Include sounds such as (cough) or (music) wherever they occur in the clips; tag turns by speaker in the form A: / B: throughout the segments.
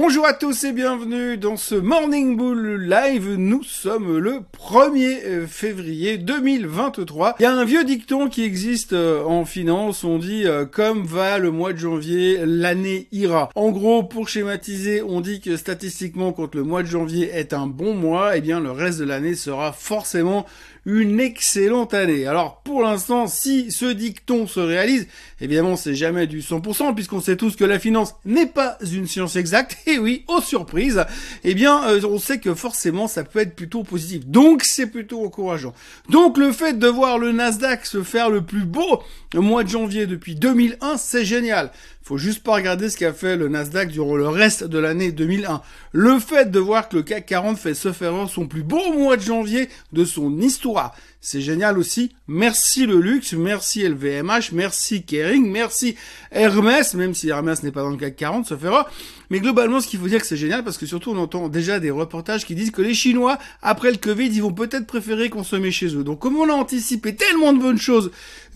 A: Bonjour à tous et bienvenue dans ce Morning Bull Live. Nous sommes le 1er euh, février 2023. Il y a un vieux dicton qui existe euh, en finance. On dit euh, comme va le mois de janvier, l'année ira. En gros, pour schématiser, on dit que statistiquement, quand le mois de janvier est un bon mois, eh bien le reste de l'année sera forcément une excellente année. Alors pour l'instant, si ce dicton se réalise, évidemment c'est jamais du 100% puisqu'on sait tous que la finance n'est pas une science exacte. (laughs) Et oui, aux surprises, eh bien euh, on sait que forcément ça peut être plutôt positif. Donc c'est plutôt encourageant. Donc le fait de voir le Nasdaq se faire le plus beau mois de janvier depuis 2001, c'est génial. Faut juste pas regarder ce qu'a fait le Nasdaq durant le reste de l'année 2001. Le fait de voir que le CAC 40 fait se faire son plus beau mois de janvier de son histoire, c'est génial aussi. Merci le luxe, merci LVMH, merci Kering, merci Hermès, même si Hermès n'est pas dans le CAC 40, ça fera. Mais globalement, ce qu'il faut dire que c'est génial parce que surtout on entend déjà des reportages qui disent que les Chinois, après le Covid, ils vont peut-être préférer consommer chez eux. Donc comme on a anticipé tellement de bonnes choses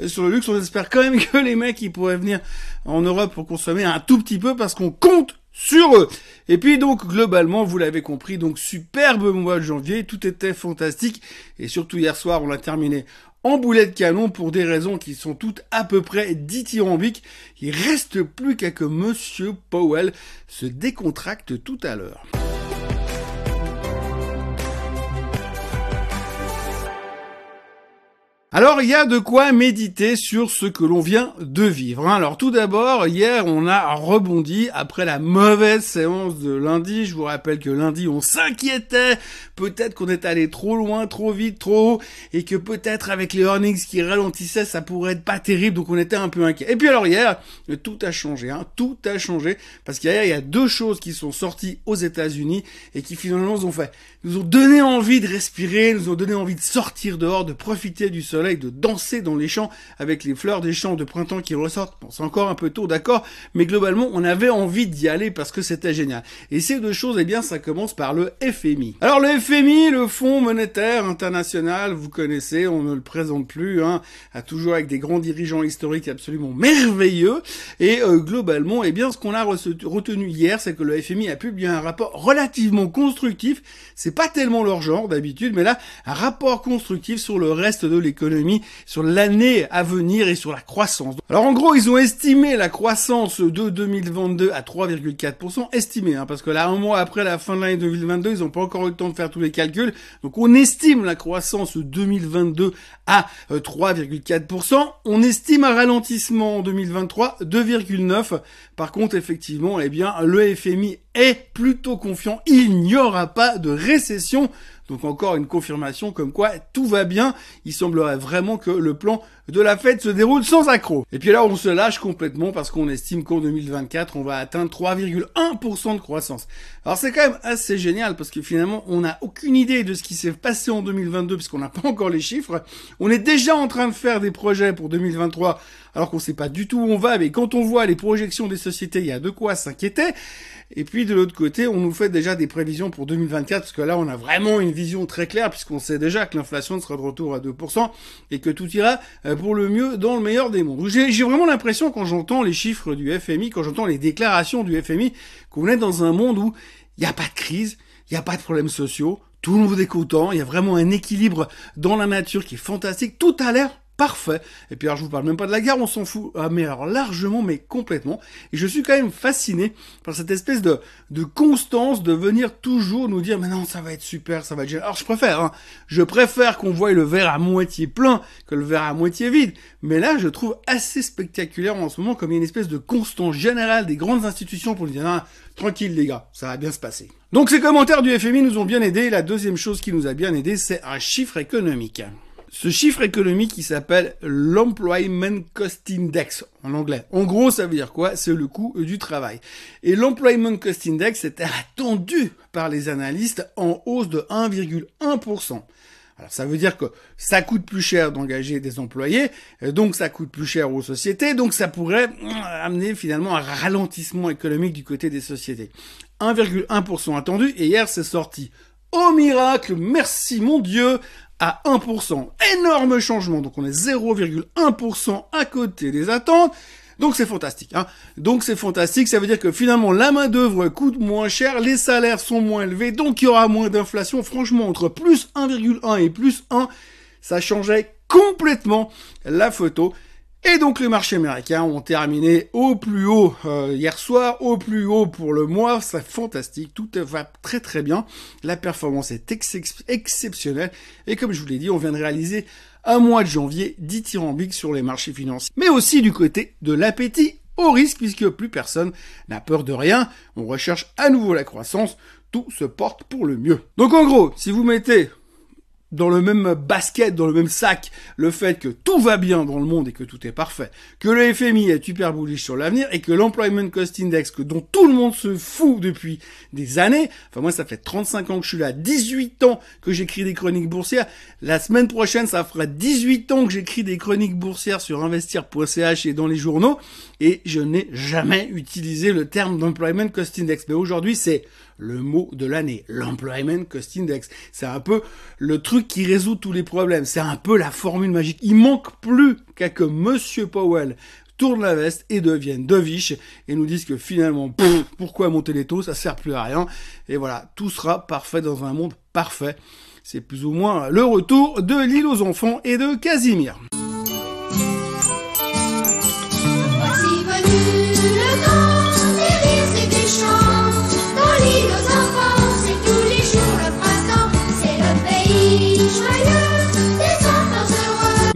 A: sur le luxe, on espère quand même (laughs) que les mecs, ils pourraient venir en Europe pour consommer un tout petit peu parce qu'on compte sur eux. Et puis donc globalement, vous l'avez compris, donc superbe mois de janvier, tout était fantastique et surtout hier soir, on l'a terminé en boulet de canon pour des raisons qui sont toutes à peu près dithyrambiques. Il reste plus qu'à que monsieur Powell se décontracte tout à l'heure. Alors il y a de quoi méditer sur ce que l'on vient de vivre. Hein. Alors tout d'abord, hier on a rebondi après la mauvaise séance de lundi. Je vous rappelle que lundi on s'inquiétait, peut-être qu'on est allé trop loin, trop vite, trop haut, et que peut-être avec les earnings qui ralentissaient, ça pourrait être pas terrible, donc on était un peu inquiet. Et puis alors hier, tout a changé, hein. tout a changé, parce qu'hier il y a deux choses qui sont sorties aux États-Unis et qui finalement nous ont fait, nous ont donné envie de respirer, nous ont donné envie de sortir dehors, de profiter du soleil de danser dans les champs avec les fleurs des champs de printemps qui ressortent. Bon, c'est encore un peu tôt, d'accord, mais globalement, on avait envie d'y aller parce que c'était génial. Et ces deux choses, eh bien, ça commence par le FMI. Alors le FMI, le Fonds monétaire international, vous connaissez, on ne le présente plus, hein, toujours avec des grands dirigeants historiques absolument merveilleux. Et euh, globalement, eh bien, ce qu'on a retenu hier, c'est que le FMI a publié un rapport relativement constructif. C'est pas tellement leur genre d'habitude, mais là, un rapport constructif sur le reste de l'économie sur l'année à venir et sur la croissance. Alors en gros, ils ont estimé la croissance de 2022 à 3,4%, estimé, hein, parce que là, un mois après la fin de l'année 2022, ils n'ont pas encore eu le temps de faire tous les calculs. Donc on estime la croissance 2022 à 3,4%. Euh, on estime un ralentissement en 2023 2,9%. Par contre, effectivement, eh bien, le FMI est plutôt confiant. Il n'y aura pas de récession donc encore une confirmation comme quoi tout va bien. Il semblerait vraiment que le plan de la fête se déroule sans accroc. Et puis là, on se lâche complètement parce qu'on estime qu'en 2024, on va atteindre 3,1% de croissance. Alors c'est quand même assez génial parce que finalement, on n'a aucune idée de ce qui s'est passé en 2022 puisqu'on n'a pas encore les chiffres. On est déjà en train de faire des projets pour 2023 alors qu'on sait pas du tout où on va. Mais quand on voit les projections des sociétés, il y a de quoi s'inquiéter. Et puis de l'autre côté, on nous fait déjà des prévisions pour 2024, parce que là, on a vraiment une vision très claire, puisqu'on sait déjà que l'inflation sera de retour à 2%, et que tout ira euh, pour le mieux dans le meilleur des mondes. J'ai vraiment l'impression, quand j'entends les chiffres du FMI, quand j'entends les déclarations du FMI, qu'on est dans un monde où il n'y a pas de crise, il n'y a pas de problèmes sociaux, tout le monde est content, il y a vraiment un équilibre dans la nature qui est fantastique, tout a l'air parfait. Et puis alors je vous parle même pas de la guerre, on s'en fout. Ah mais alors largement, mais complètement. Et je suis quand même fasciné par cette espèce de, constance de venir toujours nous dire mais non ça va être super, ça va être génial. Alors je préfère, hein, je préfère qu'on voie le verre à moitié plein que le verre à moitié vide. Mais là je trouve assez spectaculaire en ce moment comme il y a une espèce de constance générale des grandes institutions pour nous dire ah, tranquille les gars, ça va bien se passer. Donc ces commentaires du FMI nous ont bien aidés. La deuxième chose qui nous a bien aidé, c'est un chiffre économique. Ce chiffre économique qui s'appelle l'Employment Cost Index en anglais. En gros, ça veut dire quoi? C'est le coût du travail. Et l'Employment Cost Index était attendu par les analystes en hausse de 1,1%. Alors ça veut dire que ça coûte plus cher d'engager des employés, donc ça coûte plus cher aux sociétés, donc ça pourrait euh, amener finalement un ralentissement économique du côté des sociétés. 1,1% attendu, et hier c'est sorti. Au miracle, merci mon Dieu, à 1%. Énorme changement. Donc on est 0,1% à côté des attentes. Donc c'est fantastique. Hein. Donc c'est fantastique, ça veut dire que finalement la main d'œuvre coûte moins cher, les salaires sont moins élevés, donc il y aura moins d'inflation. Franchement, entre plus 1,1 et plus 1, ça changeait complètement la photo. Et donc les marchés américains ont terminé au plus haut euh, hier soir, au plus haut pour le mois, c'est fantastique, tout va très très bien, la performance est exceptionnelle, et comme je vous l'ai dit, on vient de réaliser un mois de janvier dithyrambique sur les marchés financiers, mais aussi du côté de l'appétit au risque, puisque plus personne n'a peur de rien, on recherche à nouveau la croissance, tout se porte pour le mieux. Donc en gros, si vous mettez dans le même basket, dans le même sac, le fait que tout va bien dans le monde et que tout est parfait, que le FMI est super bullish sur l'avenir et que l'Employment Cost Index, que dont tout le monde se fout depuis des années, enfin moi ça fait 35 ans que je suis là, 18 ans que j'écris des chroniques boursières, la semaine prochaine ça fera 18 ans que j'écris des chroniques boursières sur investir.ch et dans les journaux, et je n'ai jamais utilisé le terme d'Employment Cost Index, mais aujourd'hui c'est le mot de l'année, l'Employment Cost Index. C'est un peu le truc qui résout tous les problèmes. C'est un peu la formule magique. Il manque plus qu'à que Monsieur Powell tourne la veste et devienne dovish et nous disent que finalement, pourquoi monter les taux, ça sert plus à rien. Et voilà, tout sera parfait dans un monde parfait. C'est plus ou moins le retour de l'île aux enfants et de Casimir.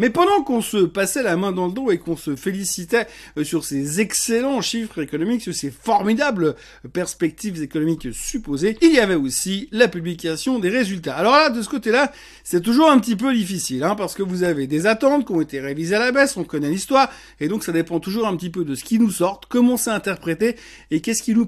A: Mais pendant qu'on se passait la main dans le dos et qu'on se félicitait euh, sur ces excellents chiffres économiques, sur ces formidables perspectives économiques supposées, il y avait aussi la publication des résultats. Alors là, de ce côté-là, c'est toujours un petit peu difficile, hein, parce que vous avez des attentes qui ont été révisées à la baisse, on connaît l'histoire, et donc ça dépend toujours un petit peu de ce qui nous sort, comment c'est interprété, et qu'est-ce qui nous,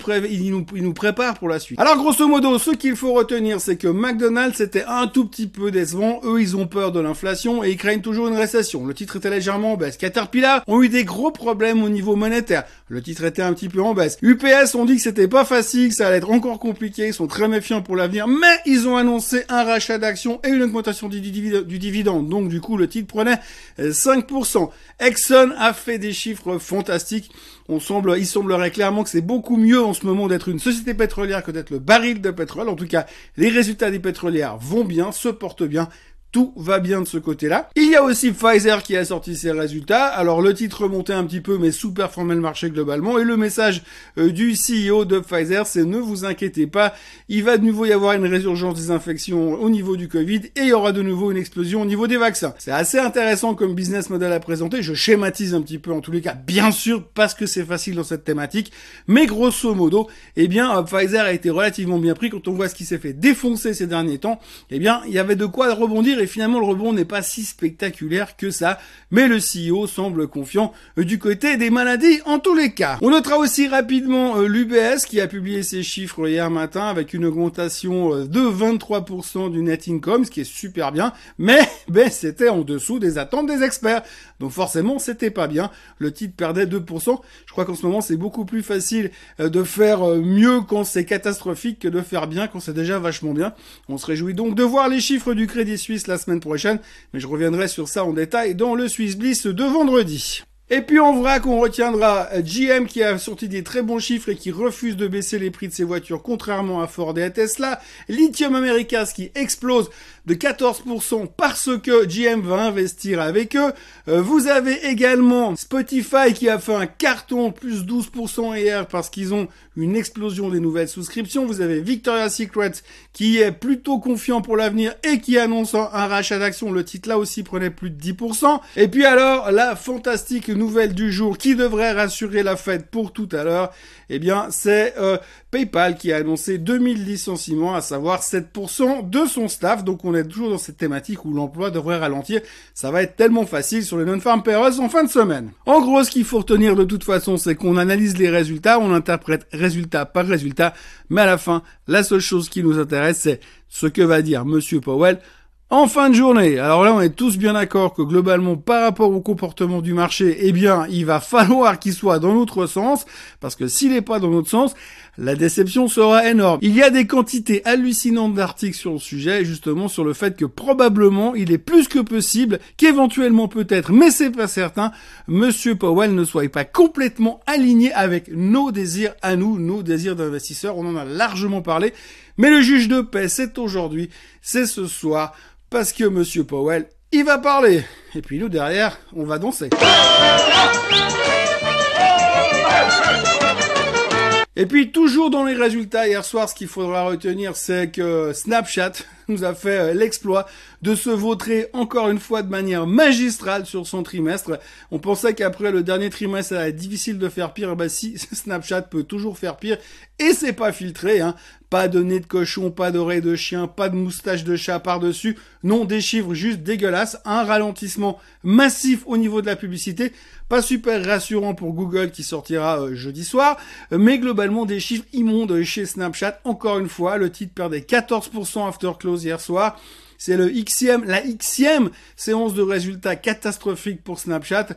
A: prépare pour la suite. Alors grosso modo, ce qu'il faut retenir, c'est que McDonald's c'était un tout petit peu décevant, eux ils ont peur de l'inflation, et ils craignent toujours une. Le titre était légèrement en baisse. Caterpillar ont eu des gros problèmes au niveau monétaire. Le titre était un petit peu en baisse. UPS ont dit que c'était pas facile, que ça allait être encore compliqué, ils sont très méfiants pour l'avenir, mais ils ont annoncé un rachat d'actions et une augmentation du, dividende. Donc du coup, le titre prenait 5%. Euh, Exxon a fait des chiffres fantastiques. Il semblerait clairement que c'est beaucoup mieux en ce moment d'être une société pétrolière que d'être le baril de pétrole. En tout cas, les résultats des pétrolières vont bien, se portent bien tout va bien de ce côté-là. Il y a aussi Pfizer qui a sorti ses résultats. Alors le titre remontait un petit peu, mais sous-performait le marché globalement. Et le message euh, du CEO de Pfizer, c'est ne vous inquiétez pas, il va de nouveau y avoir une résurgence des infections au niveau du Covid et il y aura de nouveau une explosion au niveau des vaccins. C'est assez intéressant comme business model à présenter. Je schématise un petit peu en tous les cas, bien sûr, parce que c'est facile dans cette thématique. Mais grosso modo, eh bien, euh, Pfizer a été relativement bien pris quand on voit ce qui s'est fait défoncer ces derniers temps. Eh bien, il y avait de quoi rebondir et finalement le rebond n'est pas si spectaculaire que ça, mais le CEO semble confiant euh, du côté des maladies en tous les cas. On notera aussi rapidement euh, l'UBS qui a publié ses chiffres hier matin avec une augmentation euh, de 23% du net income, ce qui est super bien, mais (laughs) ben, c'était en dessous des attentes des experts. Donc forcément, c'était pas bien. Le titre perdait 2%. Je crois qu'en ce moment, c'est beaucoup plus facile de faire mieux quand c'est catastrophique que de faire bien quand c'est déjà vachement bien. On se réjouit donc de voir les chiffres du Crédit Suisse la semaine prochaine, mais je reviendrai sur ça en détail dans le Swiss Bliss de vendredi. Et puis en vrac, on retiendra GM qui a sorti des très bons chiffres et qui refuse de baisser les prix de ses voitures, contrairement à Ford et à Tesla. Lithium Americas qui explose de 14% parce que GM va investir avec eux. Euh, vous avez également Spotify qui a fait un carton plus 12% hier parce qu'ils ont une explosion des nouvelles souscriptions. Vous avez Victoria's Secret qui est plutôt confiant pour l'avenir et qui annonce un rachat d'actions. Le titre là aussi prenait plus de 10%. Et puis alors, la fantastique nouvelle du jour qui devrait rassurer la fête pour tout à l'heure, eh bien, c'est euh, PayPal qui a annoncé 2000 licenciements, à savoir 7% de son staff. Donc, on est toujours dans cette thématique où l'emploi devrait ralentir. Ça va être tellement facile sur les non-farm payrolls en fin de semaine. En gros, ce qu'il faut retenir de toute façon, c'est qu'on analyse les résultats, on interprète résultat par résultat, mais à la fin, la seule chose qui nous intéresse, c'est ce que va dire Monsieur Powell En fin de journée, alors là on est tous bien d'accord que globalement par rapport au comportement du marché, eh bien il va falloir qu'il soit dans l'autre sens, parce que s'il n'est pas dans l'autre sens, la déception sera énorme. Il y a des quantités hallucinantes d'articles sur le sujet, justement sur le fait que probablement il est plus que possible qu'éventuellement peut-être, mais c'est pas certain, Monsieur Powell ne soit pas complètement aligné avec nos désirs à nous, nos désirs d'investisseurs. On en a largement parlé. Mais le juge de paix, c'est aujourd'hui, c'est ce soir parce que Monsieur Powell, il va parler. Et puis nous derrière, on va danser. Et puis toujours dans les résultats hier soir, ce qu'il faudra retenir, c'est que Snapchat nous a fait euh, l'exploit de se vautrer encore une fois de manière magistrale sur son trimestre. On pensait qu'après le dernier trimestre, ça allait être difficile de faire pire. Bah si, (laughs) Snapchat peut toujours faire pire. Et c'est pas filtré, hein. Pas de nez de cochon, pas d'oreille de chien, pas de moustache de chat par-dessus. Non, des chiffres juste dégueulasses. Un ralentissement massif au niveau de la publicité. Pas super rassurant pour Google qui sortira euh, jeudi soir. Mais globalement, des chiffres immondes chez Snapchat. Encore une fois, le titre perdait 14% after close hier soir. C'est le Xème, la Xème séance de résultats catastrophiques pour Snapchat.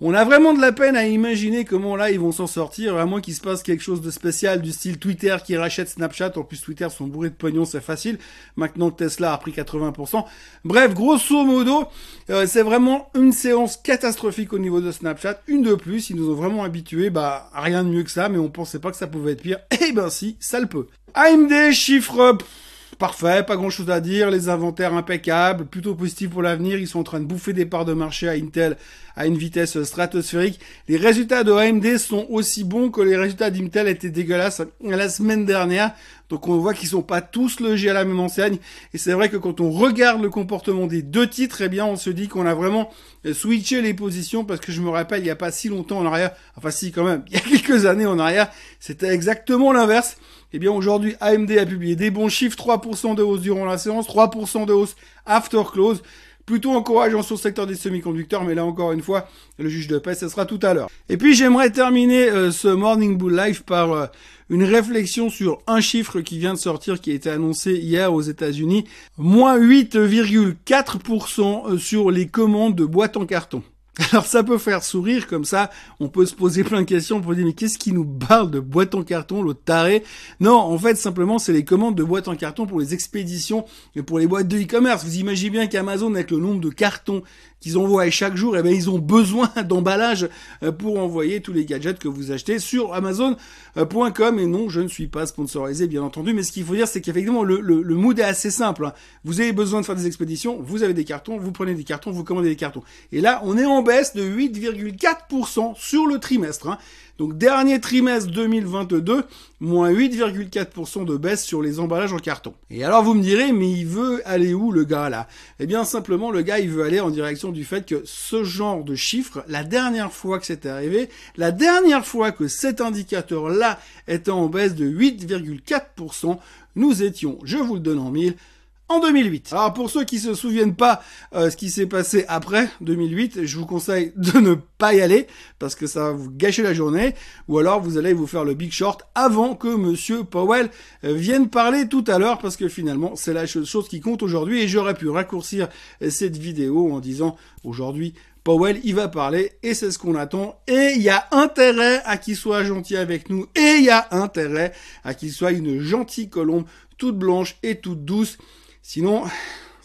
A: On a vraiment de la peine à imaginer comment là ils vont s'en sortir, à moins qu'il se passe quelque chose de spécial du style Twitter qui rachète Snapchat. En plus Twitter sont bourrés de pognon, c'est facile. Maintenant Tesla a pris 80%. Bref, grosso modo, euh, c'est vraiment une séance catastrophique au niveau de Snapchat. Une de plus, ils nous ont vraiment habitués, bah rien de mieux que ça, mais on pensait pas que ça pouvait être pire. Eh ben si, ça le peut. AMD chiffre parfait, pas grand chose à dire, les inventaires impeccables, plutôt positifs pour l'avenir, ils sont en train de bouffer des parts de marché à Intel à une vitesse stratosphérique. Les résultats de AMD sont aussi bons que les résultats d'Intel étaient dégueulasses la semaine dernière. Donc on voit qu'ils sont pas tous logés à la même enseigne. Et c'est vrai que quand on regarde le comportement des deux titres, eh bien on se dit qu'on a vraiment switché les positions parce que je me rappelle il y a pas si longtemps en arrière, enfin si quand même, (laughs) il y a quelques années en arrière, c'était exactement l'inverse. Eh bien aujourd'hui AMD a publié des bons chiffres, 3% de hausse durant la séance, 3% de hausse after close plutôt encourageant sur le secteur des semi-conducteurs, mais là encore une fois, le juge de paix, ce sera tout à l'heure. Et puis j'aimerais terminer euh, ce Morning Bull Live par euh, une réflexion sur un chiffre qui vient de sortir, qui a été annoncé hier aux États-Unis, moins 8,4% euh, sur les commandes de boîtes en carton. (laughs) Alors ça peut faire sourire comme ça, on peut se poser plein de questions pour dire mais qu'est-ce qui nous parle de boîte en carton, l'autre taré? Non, en fait simplement c'est les commandes de boîtes en carton pour les expéditions et pour les boîtes de e-commerce. Vous imaginez bien qu'Amazon avec le nombre de cartons qu'ils envoient chaque jour, eh ben ils ont besoin (laughs) d'emballage euh, pour envoyer tous les gadgets que vous achetez sur Amazon.com. Et non, je ne suis pas sponsorisé bien entendu, mais ce qu'il faut dire c'est qu'effectivement le, le, le mood est assez simple. Hein. Vous avez besoin de faire des expéditions, vous avez des cartons, vous prenez des cartons, vous commandez des cartons. Et là on est en baisse de 8,4% sur le trimestre. Hein. Donc dernier trimestre 2022, moins 8,4% de baisse sur les emballages en carton. Et alors vous me direz, mais il veut aller où le gars là? Eh bien simplement le gars il veut aller en direction du fait que ce genre de chiffre, la dernière fois que c'était arrivé, la dernière fois que cet indicateur là était en baisse de 8,4%, nous étions, je vous le donne en mille, en 2008. Alors pour ceux qui se souviennent pas euh, ce qui s'est passé après 2008, je vous conseille de ne pas y aller parce que ça va vous gâcher la journée ou alors vous allez vous faire le big short avant que monsieur Powell euh, vienne parler tout à l'heure parce que finalement c'est la chose qui compte aujourd'hui et j'aurais pu raccourcir euh, cette vidéo en disant aujourd'hui Powell, il va parler et c'est ce qu'on attend. Et il y a intérêt à qu'il soit gentil avec nous et il y a intérêt à qu'il soit une gentille colombe toute blanche et toute douce Sinon,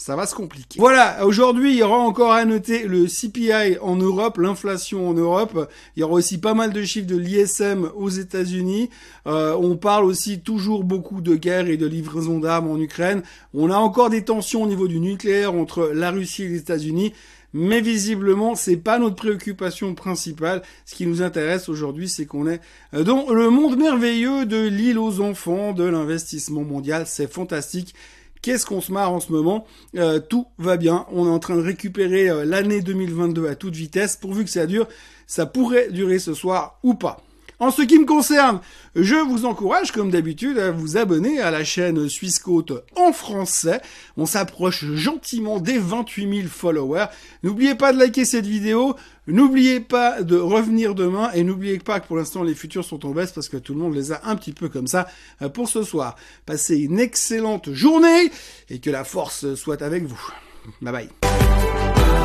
A: ça va se compliquer. Voilà, aujourd'hui, il y aura encore à noter le CPI en Europe, l'inflation en Europe. Il y aura aussi pas mal de chiffres de l'ISM aux États-Unis. Euh, on parle aussi toujours beaucoup de guerre et de livraison d'armes en Ukraine. On a encore des tensions au niveau du nucléaire entre la Russie et les États-Unis. Mais visiblement, c'est pas notre préoccupation principale. Ce qui nous intéresse aujourd'hui, c'est qu'on est dans le monde merveilleux de l'île aux enfants, de l'investissement mondial. C'est fantastique. Qu'est-ce qu'on se marre en ce moment euh, Tout va bien. On est en train de récupérer euh, l'année 2022 à toute vitesse. Pourvu que ça dure, ça pourrait durer ce soir ou pas. En ce qui me concerne, je vous encourage, comme d'habitude, à vous abonner à la chaîne Suisse Côte en français. On s'approche gentiment des 28 000 followers. N'oubliez pas de liker cette vidéo. N'oubliez pas de revenir demain et n'oubliez pas que pour l'instant les futurs sont en baisse parce que tout le monde les a un petit peu comme ça euh, pour ce soir. Passez une excellente journée et que la force soit avec vous. Bye bye.